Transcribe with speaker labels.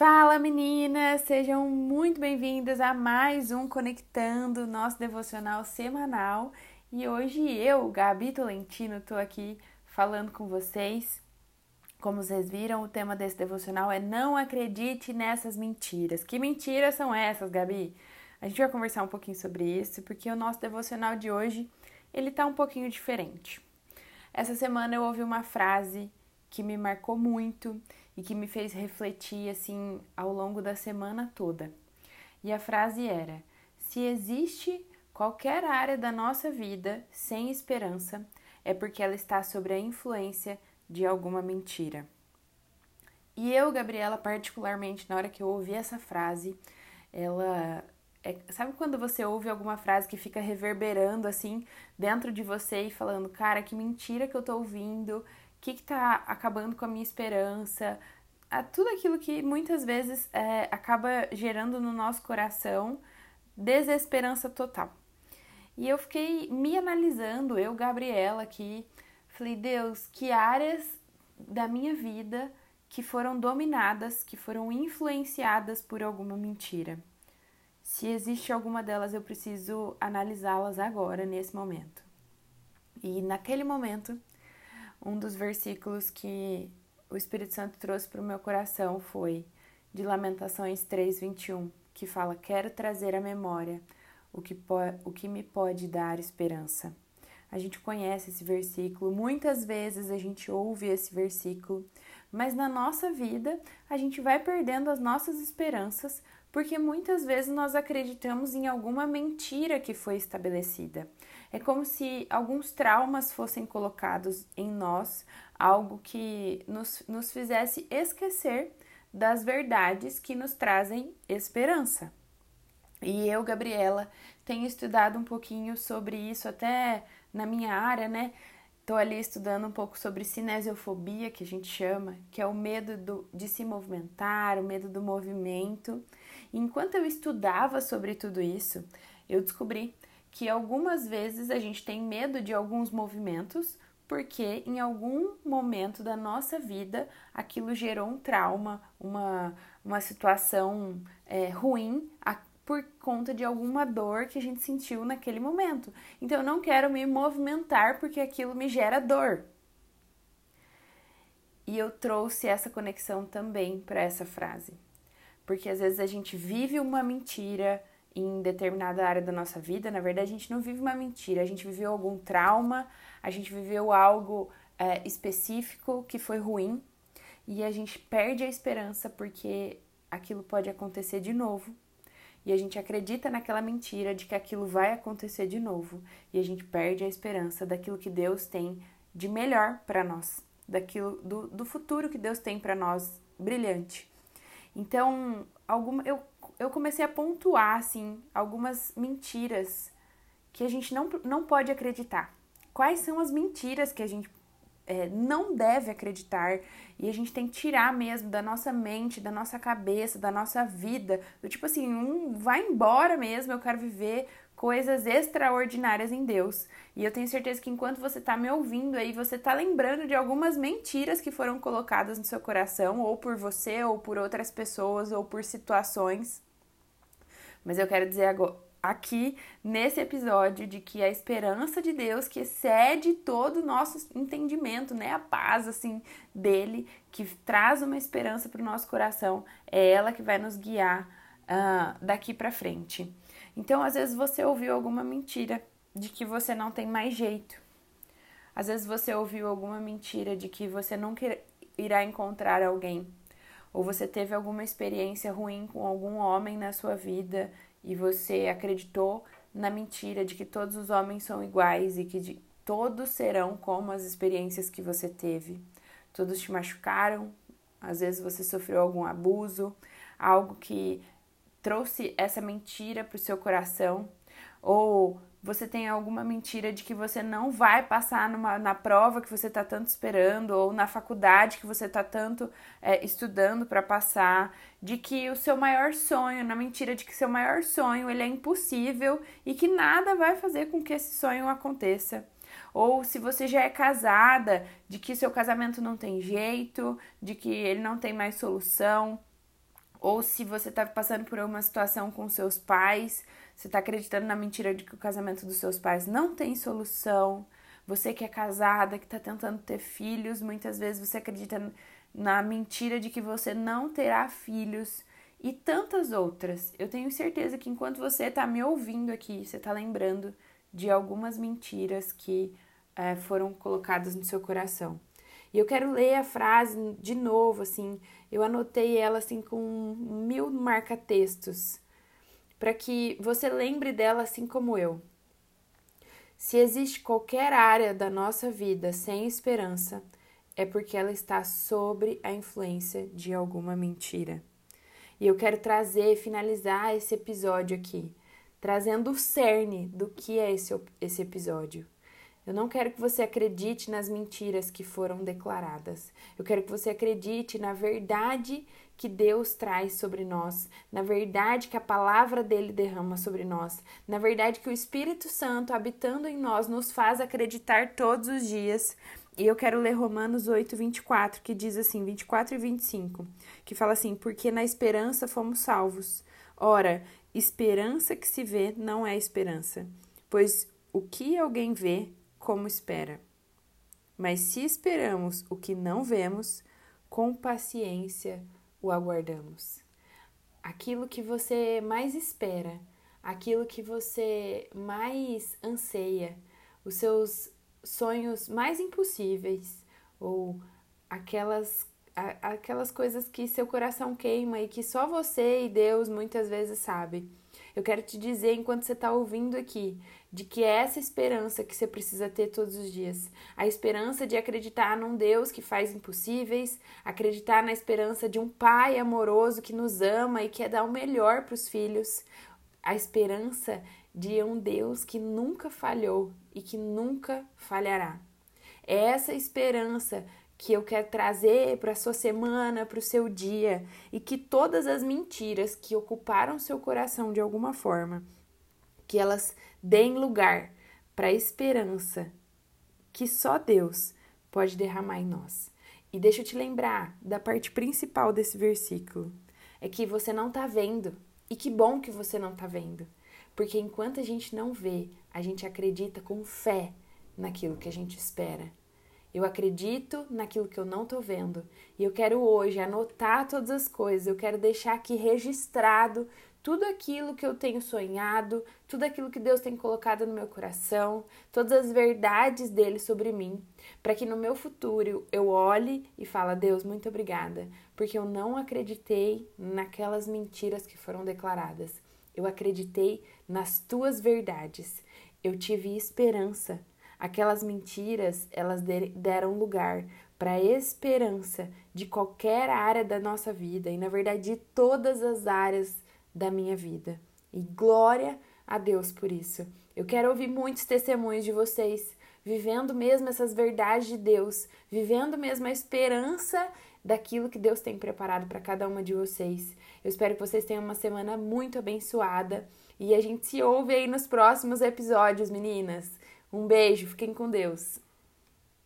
Speaker 1: Fala meninas, sejam muito bem-vindas a mais um Conectando, nosso devocional semanal. E hoje eu, Gabi Tolentino, tô aqui falando com vocês. Como vocês viram, o tema desse devocional é Não acredite nessas mentiras. Que mentiras são essas, Gabi? A gente vai conversar um pouquinho sobre isso, porque o nosso devocional de hoje, ele tá um pouquinho diferente. Essa semana eu ouvi uma frase que me marcou muito e que me fez refletir assim ao longo da semana toda. E a frase era: Se existe qualquer área da nossa vida sem esperança, é porque ela está sob a influência de alguma mentira. E eu, Gabriela, particularmente, na hora que eu ouvi essa frase, ela é, sabe quando você ouve alguma frase que fica reverberando assim dentro de você e falando, cara, que mentira que eu tô ouvindo, que está acabando com a minha esperança, a tudo aquilo que muitas vezes é, acaba gerando no nosso coração desesperança total. E eu fiquei me analisando, eu, Gabriela, aqui, falei, Deus, que áreas da minha vida que foram dominadas, que foram influenciadas por alguma mentira. Se existe alguma delas, eu preciso analisá-las agora, nesse momento. E naquele momento, um dos versículos que o Espírito Santo trouxe para o meu coração foi de Lamentações 3:21, que fala: "Quero trazer à memória o que, o que me pode dar esperança". A gente conhece esse versículo, muitas vezes a gente ouve esse versículo, mas na nossa vida a gente vai perdendo as nossas esperanças porque muitas vezes nós acreditamos em alguma mentira que foi estabelecida. É como se alguns traumas fossem colocados em nós, algo que nos, nos fizesse esquecer das verdades que nos trazem esperança. E eu, Gabriela, tenho estudado um pouquinho sobre isso até na minha área, né? Estou ali estudando um pouco sobre cinesiofobia, que a gente chama, que é o medo do, de se movimentar, o medo do movimento. E enquanto eu estudava sobre tudo isso, eu descobri que algumas vezes a gente tem medo de alguns movimentos porque em algum momento da nossa vida aquilo gerou um trauma, uma, uma situação é, ruim a, por conta de alguma dor que a gente sentiu naquele momento. Então eu não quero me movimentar porque aquilo me gera dor. E eu trouxe essa conexão também para essa frase. Porque às vezes a gente vive uma mentira, em determinada área da nossa vida, na verdade a gente não vive uma mentira, a gente viveu algum trauma, a gente viveu algo é, específico que foi ruim e a gente perde a esperança porque aquilo pode acontecer de novo e a gente acredita naquela mentira de que aquilo vai acontecer de novo e a gente perde a esperança daquilo que Deus tem de melhor para nós, daquilo do, do futuro que Deus tem para nós brilhante. Então, alguma eu eu comecei a pontuar, assim, algumas mentiras que a gente não, não pode acreditar. Quais são as mentiras que a gente é, não deve acreditar e a gente tem que tirar mesmo da nossa mente, da nossa cabeça, da nossa vida, do tipo assim, um vai embora mesmo, eu quero viver coisas extraordinárias em Deus. E eu tenho certeza que enquanto você está me ouvindo aí, você está lembrando de algumas mentiras que foram colocadas no seu coração, ou por você, ou por outras pessoas, ou por situações. Mas eu quero dizer agora, aqui nesse episódio de que a esperança de Deus que excede todo o nosso entendimento, né, a paz assim dele que traz uma esperança para o nosso coração, é ela que vai nos guiar uh, daqui para frente. Então, às vezes você ouviu alguma mentira de que você não tem mais jeito. Às vezes você ouviu alguma mentira de que você nunca irá encontrar alguém ou você teve alguma experiência ruim com algum homem na sua vida e você acreditou na mentira de que todos os homens são iguais e que de, todos serão como as experiências que você teve. Todos te machucaram, às vezes você sofreu algum abuso, algo que trouxe essa mentira para o seu coração, ou você tem alguma mentira de que você não vai passar numa, na prova que você está tanto esperando, ou na faculdade que você está tanto é, estudando para passar, de que o seu maior sonho, na mentira de que seu maior sonho ele é impossível e que nada vai fazer com que esse sonho aconteça. Ou se você já é casada, de que seu casamento não tem jeito, de que ele não tem mais solução ou se você está passando por uma situação com seus pais, você está acreditando na mentira de que o casamento dos seus pais não tem solução. Você que é casada, que está tentando ter filhos, muitas vezes você acredita na mentira de que você não terá filhos e tantas outras. Eu tenho certeza que enquanto você está me ouvindo aqui, você está lembrando de algumas mentiras que é, foram colocadas no seu coração. E eu quero ler a frase de novo, assim. Eu anotei ela assim com mil marca-textos, para que você lembre dela assim como eu. Se existe qualquer área da nossa vida sem esperança, é porque ela está sobre a influência de alguma mentira. E eu quero trazer, finalizar esse episódio aqui, trazendo o cerne do que é esse, esse episódio. Eu não quero que você acredite nas mentiras que foram declaradas. Eu quero que você acredite na verdade que Deus traz sobre nós, na verdade que a palavra dele derrama sobre nós, na verdade que o Espírito Santo habitando em nós nos faz acreditar todos os dias. E eu quero ler Romanos 8, 24, que diz assim, 24 e 25, que fala assim: Porque na esperança fomos salvos. Ora, esperança que se vê não é esperança, pois o que alguém vê, como espera. Mas se esperamos o que não vemos, com paciência o aguardamos. Aquilo que você mais espera, aquilo que você mais anseia, os seus sonhos mais impossíveis ou aquelas aquelas coisas que seu coração queima e que só você e Deus muitas vezes sabe. Eu quero te dizer, enquanto você está ouvindo aqui, de que é essa esperança que você precisa ter todos os dias. A esperança de acreditar num Deus que faz impossíveis, acreditar na esperança de um Pai amoroso que nos ama e quer dar o melhor para os filhos. A esperança de um Deus que nunca falhou e que nunca falhará. É essa esperança que eu quero trazer para a sua semana, para o seu dia, e que todas as mentiras que ocuparam seu coração de alguma forma, que elas deem lugar para a esperança que só Deus pode derramar em nós. E deixa eu te lembrar da parte principal desse versículo, é que você não está vendo. E que bom que você não está vendo. Porque enquanto a gente não vê, a gente acredita com fé naquilo que a gente espera. Eu acredito naquilo que eu não tô vendo. E eu quero hoje anotar todas as coisas. Eu quero deixar aqui registrado tudo aquilo que eu tenho sonhado, tudo aquilo que Deus tem colocado no meu coração, todas as verdades dele sobre mim, para que no meu futuro eu olhe e fale: Deus, muito obrigada, porque eu não acreditei naquelas mentiras que foram declaradas. Eu acreditei nas tuas verdades. Eu tive esperança Aquelas mentiras, elas deram lugar para a esperança de qualquer área da nossa vida e, na verdade, de todas as áreas da minha vida. E glória a Deus por isso. Eu quero ouvir muitos testemunhos de vocês vivendo mesmo essas verdades de Deus, vivendo mesmo a esperança daquilo que Deus tem preparado para cada uma de vocês. Eu espero que vocês tenham uma semana muito abençoada e a gente se ouve aí nos próximos episódios, meninas. Um beijo, fiquem com Deus.